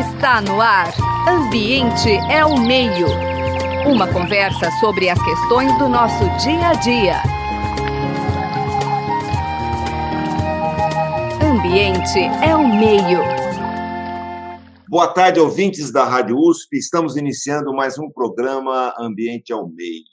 Está no ar. Ambiente é o meio. Uma conversa sobre as questões do nosso dia a dia. Ambiente é o meio. Boa tarde, ouvintes da Rádio USP. Estamos iniciando mais um programa Ambiente ao Meio.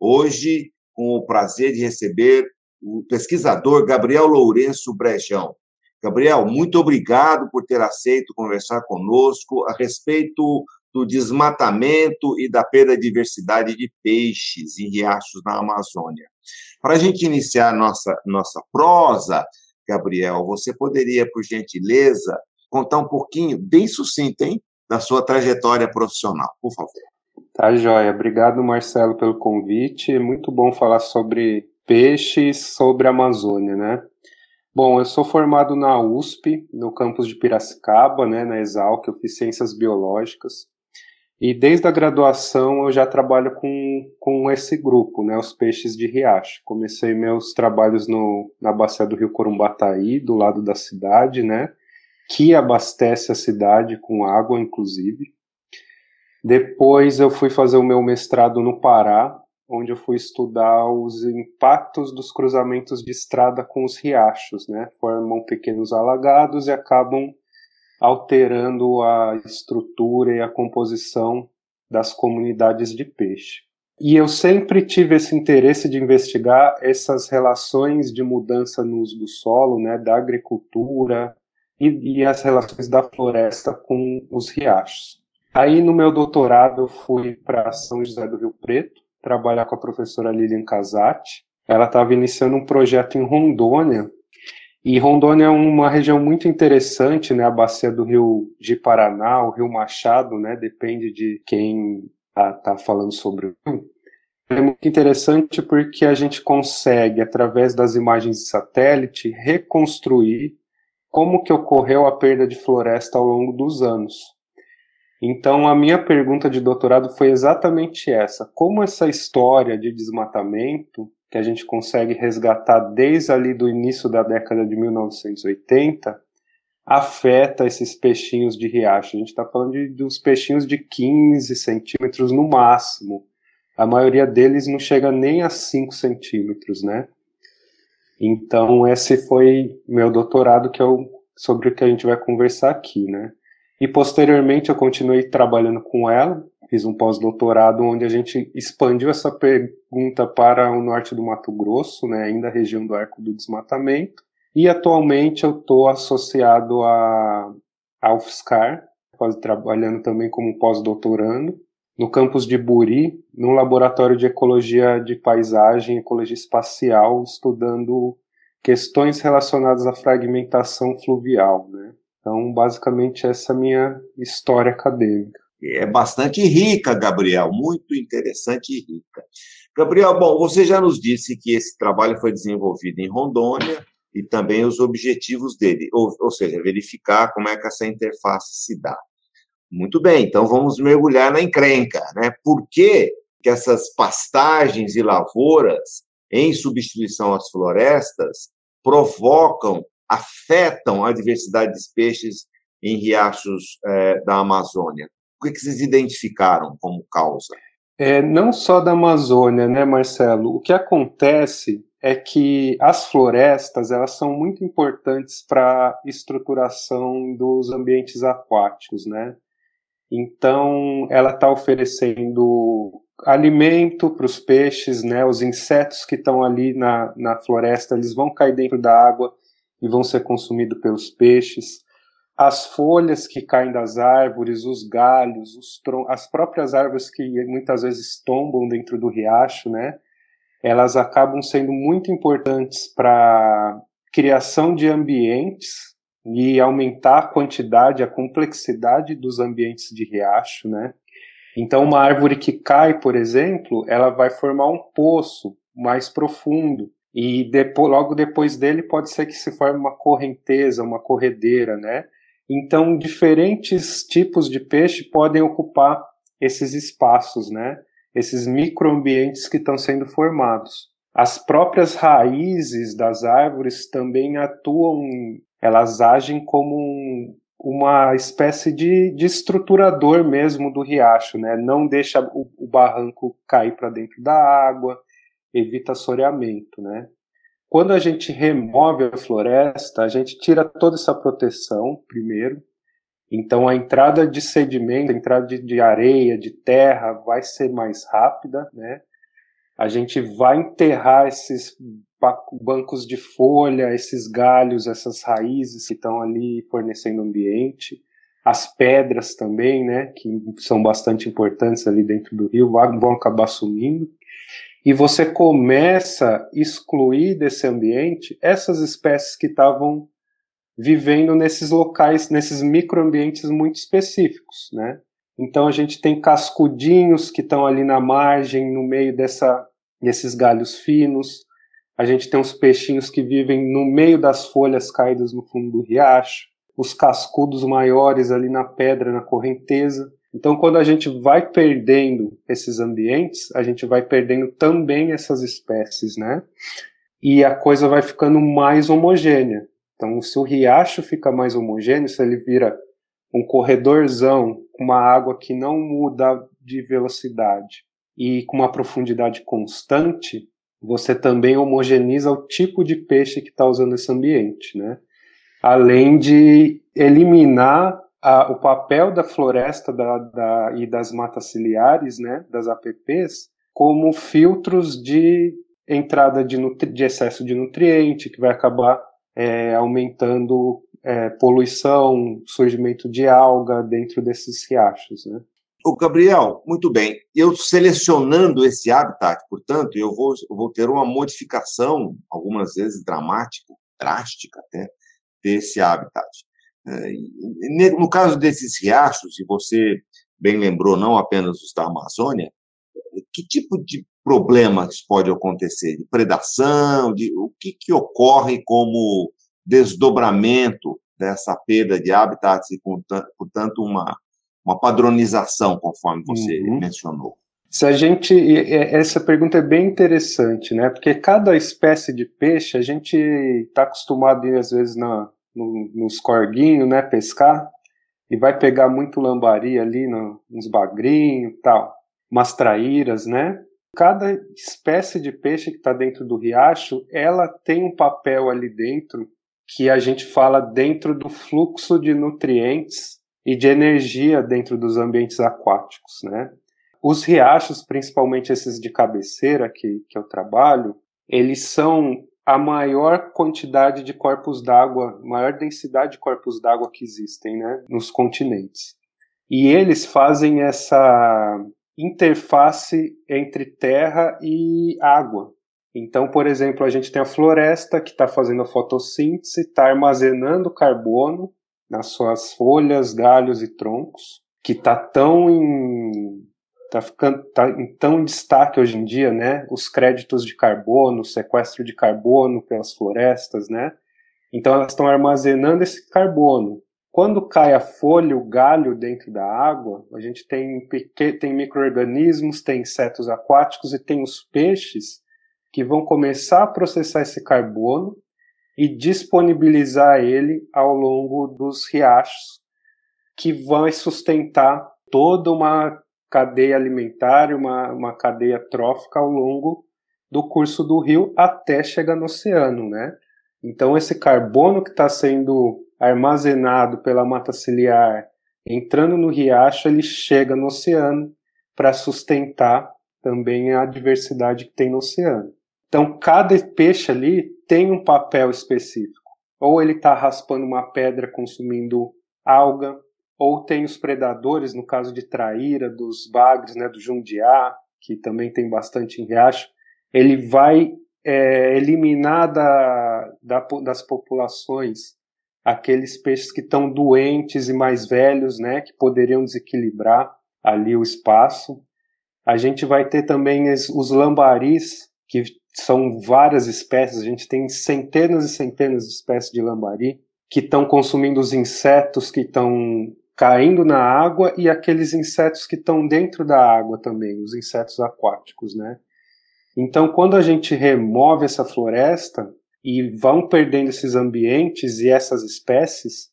Hoje, com o prazer de receber o pesquisador Gabriel Lourenço Brejão. Gabriel, muito obrigado por ter aceito conversar conosco a respeito do desmatamento e da perda de diversidade de peixes em riachos na Amazônia. Para a gente iniciar nossa, nossa prosa, Gabriel, você poderia, por gentileza, contar um pouquinho, bem sucinto, hein, da sua trajetória profissional, por favor. Tá, joia. Obrigado, Marcelo, pelo convite. É muito bom falar sobre peixes, sobre a Amazônia, né? Bom, eu sou formado na USP, no campus de Piracicaba, né, na Exalc, eu fiz Ciências Biológicas. E desde a graduação eu já trabalho com, com esse grupo, né, os peixes de riacho. Comecei meus trabalhos no, na bacia do rio Corumbataí, do lado da cidade, né, que abastece a cidade com água, inclusive. Depois eu fui fazer o meu mestrado no Pará, onde eu fui estudar os impactos dos cruzamentos de estrada com os riachos, né? Formam pequenos alagados e acabam alterando a estrutura e a composição das comunidades de peixe. E eu sempre tive esse interesse de investigar essas relações de mudança no uso do solo, né, da agricultura e, e as relações da floresta com os riachos. Aí no meu doutorado eu fui para São José do Rio Preto, trabalhar com a professora Lilian Casati. Ela estava iniciando um projeto em Rondônia, e Rondônia é uma região muito interessante, né? A bacia do Rio de Paraná, o Rio Machado, né? Depende de quem está tá falando sobre o rio. É muito interessante porque a gente consegue, através das imagens de satélite, reconstruir como que ocorreu a perda de floresta ao longo dos anos. Então, a minha pergunta de doutorado foi exatamente essa: como essa história de desmatamento, que a gente consegue resgatar desde ali do início da década de 1980, afeta esses peixinhos de riacho? A gente está falando de, de uns peixinhos de 15 centímetros no máximo. A maioria deles não chega nem a 5 centímetros, né? Então, esse foi meu doutorado, que é o, sobre o que a gente vai conversar aqui, né? E posteriormente eu continuei trabalhando com ela, fiz um pós-doutorado onde a gente expandiu essa pergunta para o norte do Mato Grosso, né, ainda a região do Arco do Desmatamento. E atualmente eu estou associado a, a UFSCar, trabalhando também como pós-doutorando, no campus de Buri, num laboratório de ecologia de paisagem, ecologia espacial, estudando questões relacionadas à fragmentação fluvial, né? Então, basicamente, essa é a minha história acadêmica. É bastante rica, Gabriel, muito interessante e rica. Gabriel, bom, você já nos disse que esse trabalho foi desenvolvido em Rondônia e também os objetivos dele, ou, ou seja, verificar como é que essa interface se dá. Muito bem, então vamos mergulhar na encrenca, né? Por que, que essas pastagens e lavouras, em substituição às florestas, provocam afetam a diversidade dos peixes em riachos é, da Amazônia? O que, que vocês identificaram como causa? É, não só da Amazônia, né, Marcelo? O que acontece é que as florestas elas são muito importantes para a estruturação dos ambientes aquáticos, né? Então, ela está oferecendo alimento para os peixes, né? Os insetos que estão ali na, na floresta, eles vão cair dentro da água e vão ser consumidos pelos peixes. As folhas que caem das árvores, os galhos, os as próprias árvores que muitas vezes tombam dentro do riacho, né? Elas acabam sendo muito importantes para criação de ambientes e aumentar a quantidade, a complexidade dos ambientes de riacho, né? Então, uma árvore que cai, por exemplo, ela vai formar um poço mais profundo e depois, logo depois dele pode ser que se forme uma correnteza, uma corredeira, né? Então, diferentes tipos de peixe podem ocupar esses espaços, né? Esses microambientes que estão sendo formados. As próprias raízes das árvores também atuam, elas agem como um, uma espécie de, de estruturador mesmo do riacho, né? Não deixa o, o barranco cair para dentro da água, evita assoreamento, né? Quando a gente remove a floresta, a gente tira toda essa proteção primeiro. Então a entrada de sedimento, a entrada de, de areia, de terra vai ser mais rápida, né? A gente vai enterrar esses bancos de folha, esses galhos, essas raízes que estão ali fornecendo ambiente, as pedras também, né, que são bastante importantes ali dentro do rio, vão acabar sumindo. E você começa a excluir desse ambiente essas espécies que estavam vivendo nesses locais, nesses microambientes muito específicos, né? Então a gente tem cascudinhos que estão ali na margem, no meio dessa, desses galhos finos. A gente tem os peixinhos que vivem no meio das folhas caídas no fundo do riacho. Os cascudos maiores ali na pedra, na correnteza. Então, quando a gente vai perdendo esses ambientes, a gente vai perdendo também essas espécies, né? E a coisa vai ficando mais homogênea. Então, se o riacho fica mais homogêneo, se ele vira um corredorzão com uma água que não muda de velocidade e com uma profundidade constante, você também homogeniza o tipo de peixe que está usando esse ambiente, né? Além de eliminar a, o papel da floresta da, da, e das matas ciliares, né, das APPs, como filtros de entrada de, de excesso de nutriente, que vai acabar é, aumentando é, poluição, surgimento de alga dentro desses riachos, né? O Gabriel, muito bem. Eu selecionando esse habitat, portanto, eu vou, eu vou ter uma modificação, algumas vezes dramática, drástica até, desse habitat. É, no caso desses riachos, e você bem lembrou, não apenas os da Amazônia, que tipo de problemas pode acontecer? De predação? De, o que, que ocorre como desdobramento dessa perda de habitats e, portanto, uma, uma padronização, conforme você uhum. mencionou? Se a gente. Essa pergunta é bem interessante, né? Porque cada espécie de peixe, a gente está acostumado às vezes, na, no, nos corguinhos, né? Pescar, e vai pegar muito lambari ali, no, uns bagrinhos tal, umas traíras, né? Cada espécie de peixe que está dentro do riacho, ela tem um papel ali dentro que a gente fala dentro do fluxo de nutrientes e de energia dentro dos ambientes aquáticos, né? Os riachos, principalmente esses de cabeceira que, que eu trabalho, eles são a maior quantidade de corpos d'água, maior densidade de corpos d'água que existem, né, nos continentes. E eles fazem essa interface entre terra e água. Então, por exemplo, a gente tem a floresta que está fazendo a fotossíntese, está armazenando carbono nas suas folhas, galhos e troncos, que está tão em está ficando tá em tão destaque hoje em dia, né? Os créditos de carbono, o sequestro de carbono pelas florestas, né? Então elas estão armazenando esse carbono. Quando cai a folha, o galho dentro da água, a gente tem, tem micro-organismos, tem insetos aquáticos e tem os peixes que vão começar a processar esse carbono e disponibilizar ele ao longo dos riachos, que vai sustentar toda uma cadeia alimentar, uma, uma cadeia trófica ao longo do curso do rio até chegar no oceano, né? Então esse carbono que está sendo armazenado pela mata ciliar, entrando no riacho, ele chega no oceano para sustentar também a diversidade que tem no oceano. Então cada peixe ali tem um papel específico. Ou ele está raspando uma pedra consumindo alga, ou tem os predadores, no caso de traíra, dos bagres, né, do jundiá, que também tem bastante em riacho, ele vai é, eliminar da, da, das populações aqueles peixes que estão doentes e mais velhos, né, que poderiam desequilibrar ali o espaço. A gente vai ter também os lambaris, que são várias espécies, a gente tem centenas e centenas de espécies de lambari, que estão consumindo os insetos que estão caindo na água e aqueles insetos que estão dentro da água também, os insetos aquáticos, né? Então, quando a gente remove essa floresta e vão perdendo esses ambientes e essas espécies,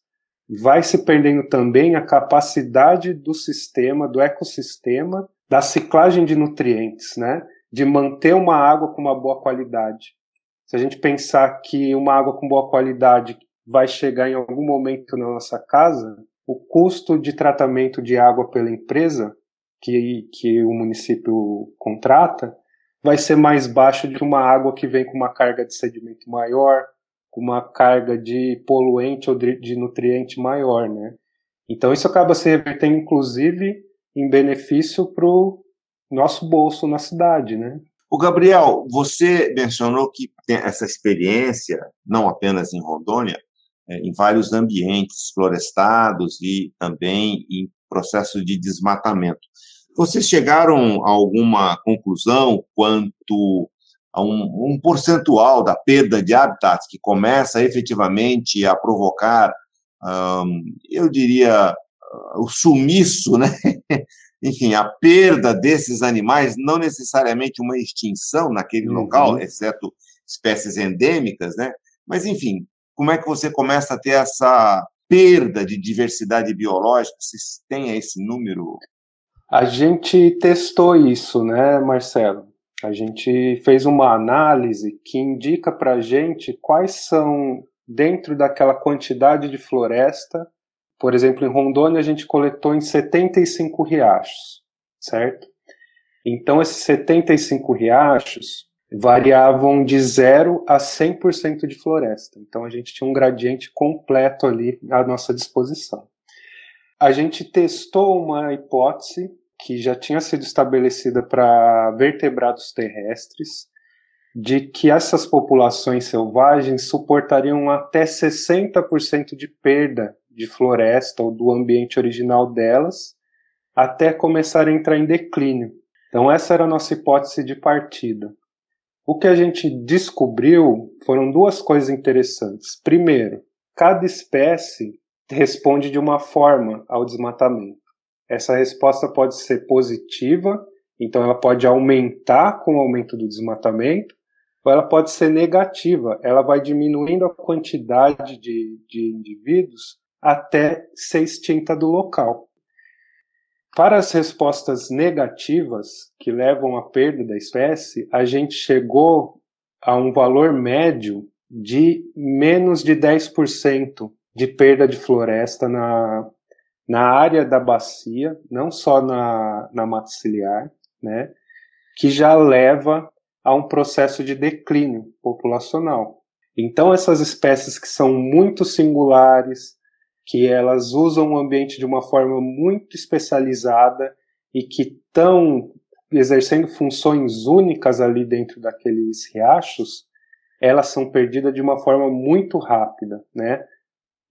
vai se perdendo também a capacidade do sistema, do ecossistema, da ciclagem de nutrientes, né? De manter uma água com uma boa qualidade. Se a gente pensar que uma água com boa qualidade vai chegar em algum momento na nossa casa, o custo de tratamento de água pela empresa que, que o município contrata vai ser mais baixo que uma água que vem com uma carga de sedimento maior, com uma carga de poluente ou de nutriente maior, né? Então isso acaba se revertendo, inclusive, em benefício para o nosso bolso na cidade, né? O Gabriel, você mencionou que tem essa experiência, não apenas em Rondônia, é, em vários ambientes florestados e também em processo de desmatamento. Vocês chegaram a alguma conclusão quanto a um, um percentual da perda de habitats que começa efetivamente a provocar, eu diria, o sumiço, né? enfim, a perda desses animais, não necessariamente uma extinção naquele uhum. local, exceto espécies endêmicas, né? Mas, enfim, como é que você começa a ter essa perda de diversidade biológica? Vocês têm esse número? A gente testou isso, né, Marcelo? A gente fez uma análise que indica para a gente quais são, dentro daquela quantidade de floresta, por exemplo, em Rondônia a gente coletou em 75 riachos, certo? Então, esses 75 riachos variavam de 0 a 100% de floresta. Então, a gente tinha um gradiente completo ali à nossa disposição. A gente testou uma hipótese que já tinha sido estabelecida para vertebrados terrestres, de que essas populações selvagens suportariam até 60% de perda de floresta ou do ambiente original delas, até começar a entrar em declínio. Então, essa era a nossa hipótese de partida. O que a gente descobriu foram duas coisas interessantes. Primeiro, cada espécie responde de uma forma ao desmatamento. Essa resposta pode ser positiva, então ela pode aumentar com o aumento do desmatamento, ou ela pode ser negativa, ela vai diminuindo a quantidade de, de indivíduos até ser extinta do local. Para as respostas negativas, que levam à perda da espécie, a gente chegou a um valor médio de menos de 10% de perda de floresta na, na área da bacia, não só na, na mata ciliar, né, que já leva a um processo de declínio populacional. Então, essas espécies que são muito singulares, que elas usam o ambiente de uma forma muito especializada e que estão exercendo funções únicas ali dentro daqueles riachos, elas são perdidas de uma forma muito rápida, né?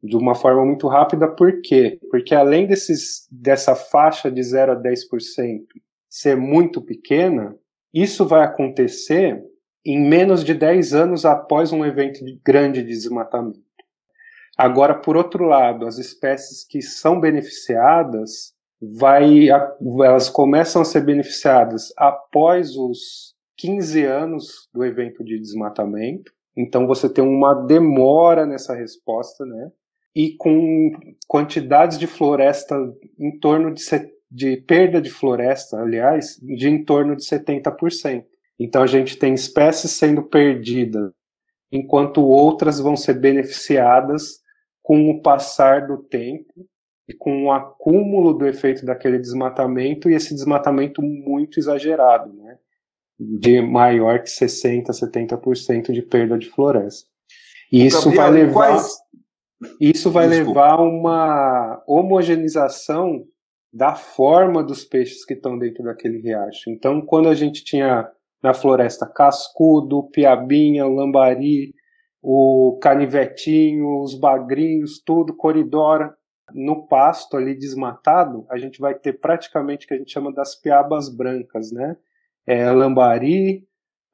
de uma forma muito rápida, por quê? Porque além desses, dessa faixa de 0 a 10% ser muito pequena, isso vai acontecer em menos de 10 anos após um evento de grande desmatamento. Agora, por outro lado, as espécies que são beneficiadas, vai, elas começam a ser beneficiadas após os 15 anos do evento de desmatamento. Então você tem uma demora nessa resposta, né? e com quantidades de floresta em torno de, de perda de floresta, aliás, de em torno de 70%. Então a gente tem espécies sendo perdidas, enquanto outras vão ser beneficiadas com o passar do tempo e com o acúmulo do efeito daquele desmatamento e esse desmatamento muito exagerado, né? De maior que 60, 70% de perda de floresta. E isso Gabriel, vai levar quais, isso vai Desculpa. levar a uma homogeneização da forma dos peixes que estão dentro daquele riacho. Então, quando a gente tinha na floresta cascudo, piabinha, lambari, o canivetinho, os bagrinhos, tudo, coridora, no pasto ali desmatado, a gente vai ter praticamente o que a gente chama das piabas brancas, né? É, lambari,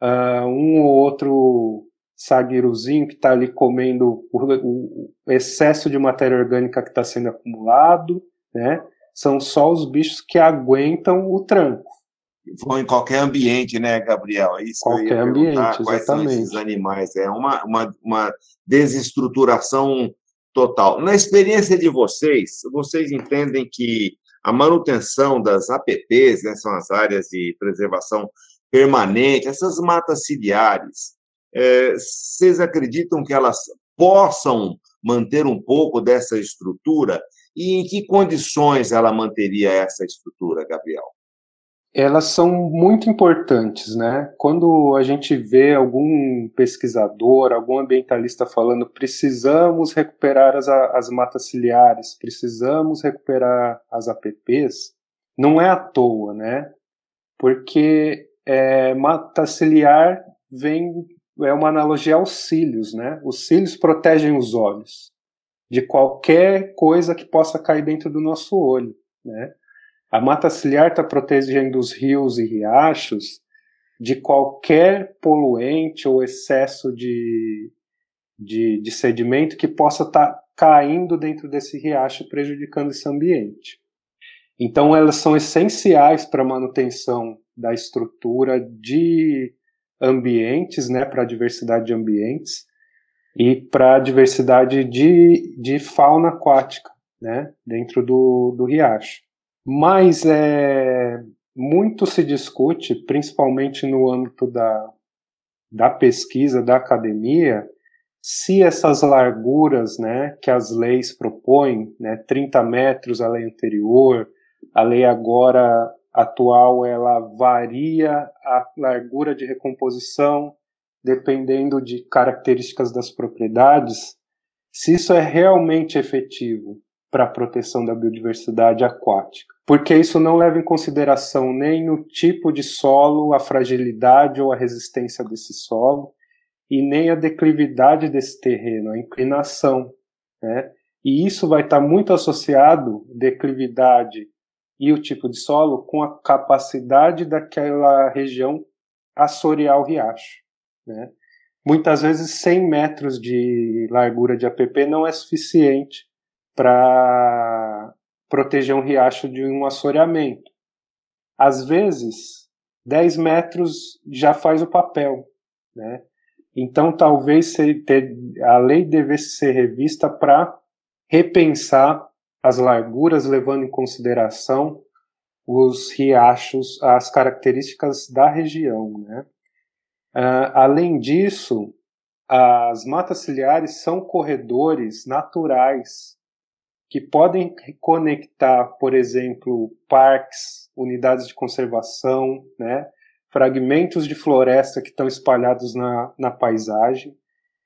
uh, um ou outro saguirozinho que está ali comendo o, o, excesso de matéria orgânica que está sendo acumulado, né? São só os bichos que aguentam o tranco. Vão em qualquer ambiente, né, Gabriel? É isso qualquer ambiente, quais exatamente. são esses animais. É uma, uma, uma desestruturação total. Na experiência de vocês, vocês entendem que a manutenção das APPs, né, são as áreas de preservação permanente, essas matas ciliares, é, vocês acreditam que elas possam manter um pouco dessa estrutura? E em que condições ela manteria essa estrutura, Gabriel? Elas são muito importantes, né? Quando a gente vê algum pesquisador, algum ambientalista falando precisamos recuperar as, as matas ciliares, precisamos recuperar as APPs, não é à toa, né? Porque é, mata ciliar vem é uma analogia aos cílios, né? Os cílios protegem os olhos de qualquer coisa que possa cair dentro do nosso olho, né? A mata ciliar está protegendo os rios e riachos de qualquer poluente ou excesso de, de, de sedimento que possa estar tá caindo dentro desse riacho, prejudicando esse ambiente. Então, elas são essenciais para a manutenção da estrutura de ambientes, né, para a diversidade de ambientes e para a diversidade de, de fauna aquática, né, dentro do, do riacho. Mas é, muito se discute, principalmente no âmbito da, da pesquisa, da academia, se essas larguras né, que as leis propõem, né, 30 metros a lei anterior, a lei agora atual ela varia a largura de recomposição dependendo de características das propriedades, se isso é realmente efetivo para a proteção da biodiversidade aquática. Porque isso não leva em consideração nem o tipo de solo, a fragilidade ou a resistência desse solo, e nem a declividade desse terreno, a inclinação. Né? E isso vai estar muito associado, declividade e o tipo de solo com a capacidade daquela região assorear o riacho. Né? Muitas vezes 100 metros de largura de APP não é suficiente para proteger um riacho de um assoreamento. Às vezes, 10 metros já faz o papel. Né? Então, talvez a lei devesse ser revista para repensar as larguras, levando em consideração os riachos, as características da região. Né? Uh, além disso, as matas ciliares são corredores naturais que podem conectar, por exemplo, parques, unidades de conservação, né, fragmentos de floresta que estão espalhados na, na paisagem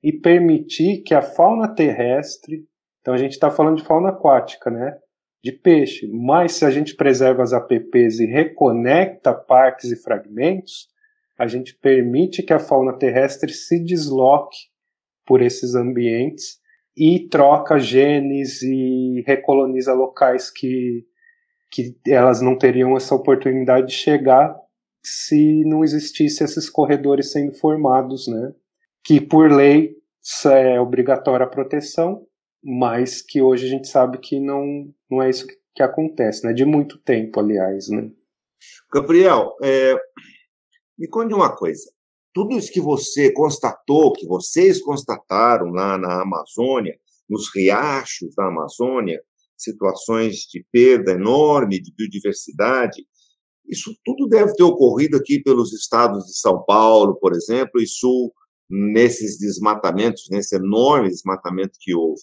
e permitir que a fauna terrestre então a gente está falando de fauna aquática, né? De peixe. Mas se a gente preserva as APPs e reconecta parques e fragmentos, a gente permite que a fauna terrestre se desloque por esses ambientes e troca genes e recoloniza locais que, que elas não teriam essa oportunidade de chegar se não existisse esses corredores sendo formados, né? Que por lei é obrigatória a proteção, mas que hoje a gente sabe que não, não é isso que, que acontece, né? De muito tempo, aliás, né? Gabriel, é, me conte uma coisa. Tudo isso que você constatou, que vocês constataram lá na Amazônia, nos riachos da Amazônia, situações de perda enorme de biodiversidade, isso tudo deve ter ocorrido aqui pelos estados de São Paulo, por exemplo, e Sul, nesses desmatamentos, nesse enorme desmatamento que houve.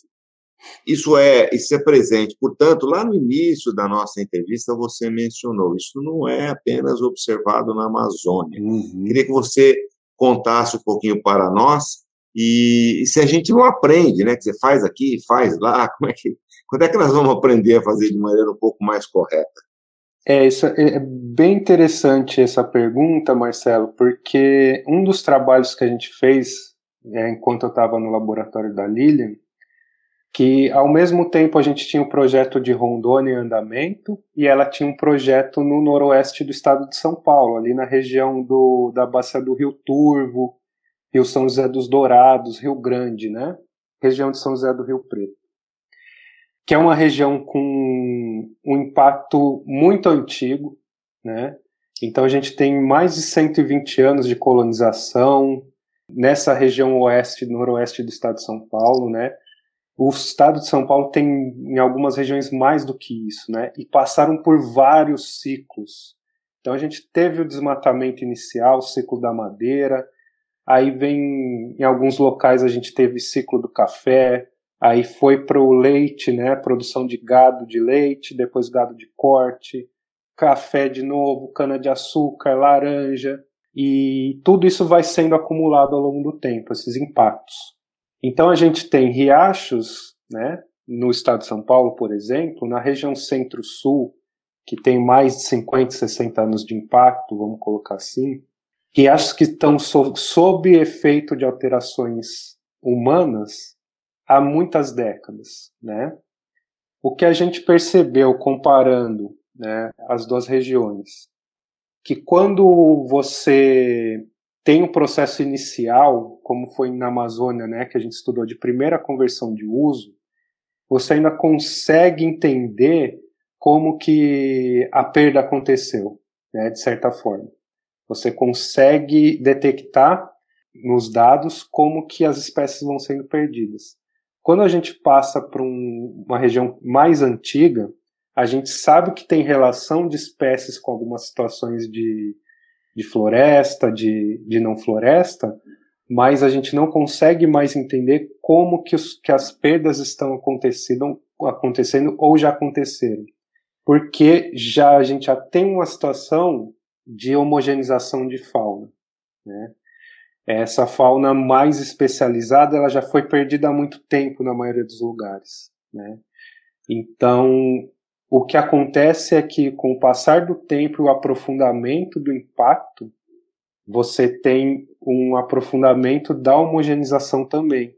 Isso é, isso é presente. Portanto, lá no início da nossa entrevista, você mencionou, isso não é apenas observado na Amazônia. Uhum. Queria que você contasse um pouquinho para nós e, e, se a gente não aprende, né, que você faz aqui, faz lá, como é que, quando é que nós vamos aprender a fazer de maneira um pouco mais correta? É, isso é, é bem interessante essa pergunta, Marcelo, porque um dos trabalhos que a gente fez é, enquanto eu estava no laboratório da Lilian que ao mesmo tempo a gente tinha o um projeto de Rondônia em andamento e ela tinha um projeto no noroeste do estado de São Paulo, ali na região do, da bacia do Rio Turvo, Rio São José dos Dourados, Rio Grande, né? Região de São José do Rio Preto. Que é uma região com um impacto muito antigo, né? Então a gente tem mais de 120 anos de colonização nessa região oeste, noroeste do estado de São Paulo, né? O estado de São Paulo tem em algumas regiões mais do que isso, né? E passaram por vários ciclos. Então a gente teve o desmatamento inicial, o ciclo da madeira, aí vem em alguns locais a gente teve ciclo do café, aí foi para o leite, né? Produção de gado de leite, depois gado de corte, café de novo, cana de açúcar, laranja, e tudo isso vai sendo acumulado ao longo do tempo, esses impactos. Então a gente tem riachos, né, no estado de São Paulo, por exemplo, na região centro-sul, que tem mais de 50, 60 anos de impacto, vamos colocar assim, riachos que estão so sob efeito de alterações humanas há muitas décadas, né? O que a gente percebeu comparando né, as duas regiões, que quando você tem um processo inicial, como foi na Amazônia, né, que a gente estudou de primeira conversão de uso, você ainda consegue entender como que a perda aconteceu, né, de certa forma. Você consegue detectar nos dados como que as espécies vão sendo perdidas. Quando a gente passa para um, uma região mais antiga, a gente sabe que tem relação de espécies com algumas situações de de floresta, de, de não floresta, mas a gente não consegue mais entender como que, os, que as perdas estão acontecendo, acontecendo ou já aconteceram. Porque já a gente já tem uma situação de homogeneização de fauna. Né? Essa fauna mais especializada ela já foi perdida há muito tempo na maioria dos lugares. Né? Então, o que acontece é que, com o passar do tempo e o aprofundamento do impacto, você tem um aprofundamento da homogeneização também.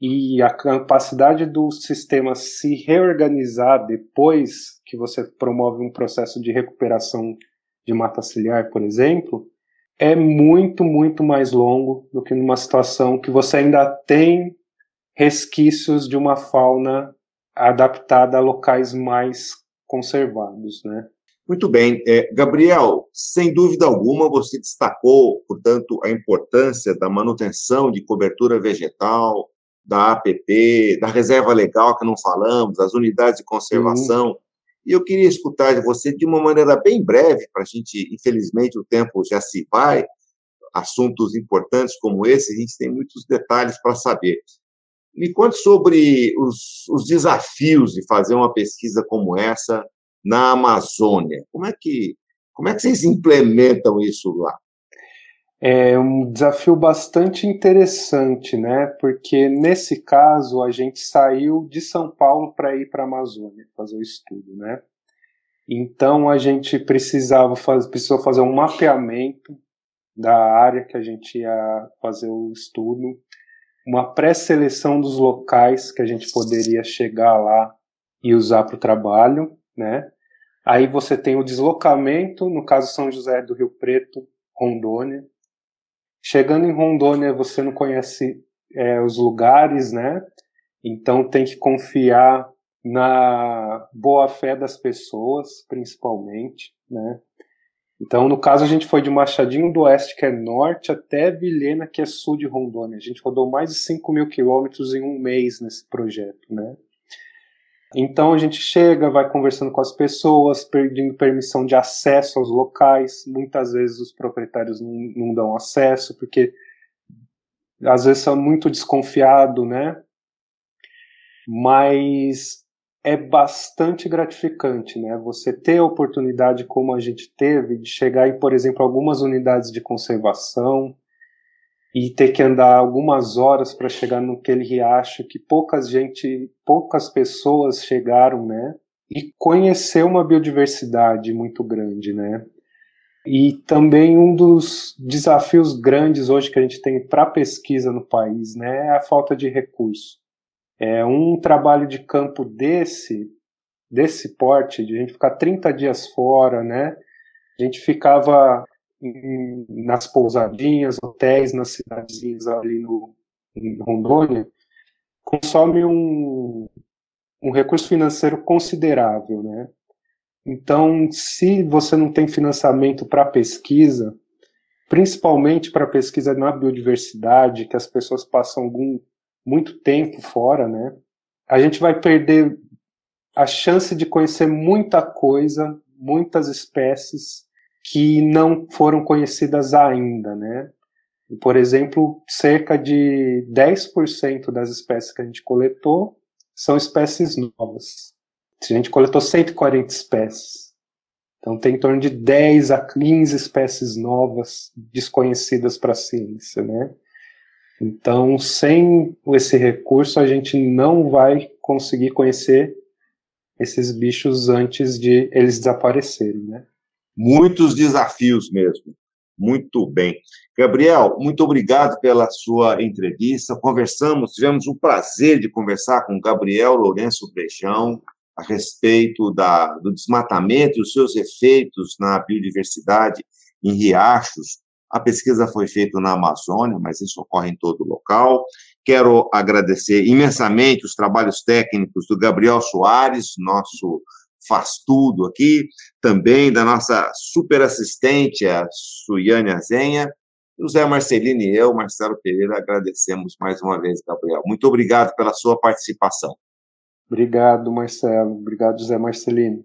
E a capacidade do sistema se reorganizar depois que você promove um processo de recuperação de mata ciliar, por exemplo, é muito, muito mais longo do que numa situação que você ainda tem resquícios de uma fauna adaptada a locais mais conservados, né? Muito bem. É, Gabriel, sem dúvida alguma, você destacou, portanto, a importância da manutenção de cobertura vegetal, da APP, da reserva legal, que não falamos, das unidades de conservação. Uhum. E eu queria escutar de você de uma maneira bem breve, para a gente, infelizmente, o tempo já se vai, assuntos importantes como esse, a gente tem muitos detalhes para saber. Me conte sobre os, os desafios de fazer uma pesquisa como essa na Amazônia. Como é que, como é que vocês implementam isso lá? É um desafio bastante interessante, né? Porque nesse caso a gente saiu de São Paulo para ir para a Amazônia fazer o estudo, né? Então a gente precisava fazer, precisou fazer um mapeamento da área que a gente ia fazer o estudo, uma pré-seleção dos locais que a gente poderia chegar lá e usar para o trabalho, né? Aí você tem o deslocamento, no caso São José do Rio Preto, Rondônia. Chegando em Rondônia, você não conhece é, os lugares, né? Então tem que confiar na boa fé das pessoas, principalmente, né? Então, no caso, a gente foi de Machadinho do Oeste, que é norte, até Vilhena, que é sul de Rondônia. A gente rodou mais de 5 mil quilômetros em um mês nesse projeto, né? Então a gente chega, vai conversando com as pessoas, pedindo permissão de acesso aos locais. Muitas vezes os proprietários não, não dão acesso, porque às vezes são muito desconfiados, né? Mas é bastante gratificante, né? Você ter a oportunidade, como a gente teve, de chegar em, por exemplo, algumas unidades de conservação e ter que andar algumas horas para chegar naquele riacho que poucas gente, poucas pessoas chegaram, né? E conhecer uma biodiversidade muito grande, né? E também um dos desafios grandes hoje que a gente tem para pesquisa no país, né, é a falta de recurso. É um trabalho de campo desse, desse porte, de a gente ficar 30 dias fora, né? A gente ficava em, nas pousadinhas, hotéis, nas cidadezinhas ali no, em Rondônia, consome um, um recurso financeiro considerável, né? Então, se você não tem financiamento para pesquisa, principalmente para pesquisa na biodiversidade, que as pessoas passam algum muito tempo fora, né? a gente vai perder a chance de conhecer muita coisa, muitas espécies que não foram conhecidas ainda, né? Por exemplo, cerca de 10% das espécies que a gente coletou são espécies novas. A gente coletou 140 espécies. Então tem em torno de 10 a 15 espécies novas desconhecidas para a ciência, né? Então, sem esse recurso, a gente não vai conseguir conhecer esses bichos antes de eles desaparecerem, né? Muitos desafios mesmo. Muito bem. Gabriel, muito obrigado pela sua entrevista. Conversamos, tivemos o prazer de conversar com Gabriel Lourenço Brejão a respeito da, do desmatamento e os seus efeitos na biodiversidade em riachos. A pesquisa foi feita na Amazônia, mas isso ocorre em todo local. Quero agradecer imensamente os trabalhos técnicos do Gabriel Soares, nosso faz tudo aqui, também da nossa super assistente, a Suiane Azenha, o Zé Marcelino e eu, Marcelo Pereira, agradecemos mais uma vez, Gabriel. Muito obrigado pela sua participação. Obrigado, Marcelo. Obrigado, Zé Marcelino.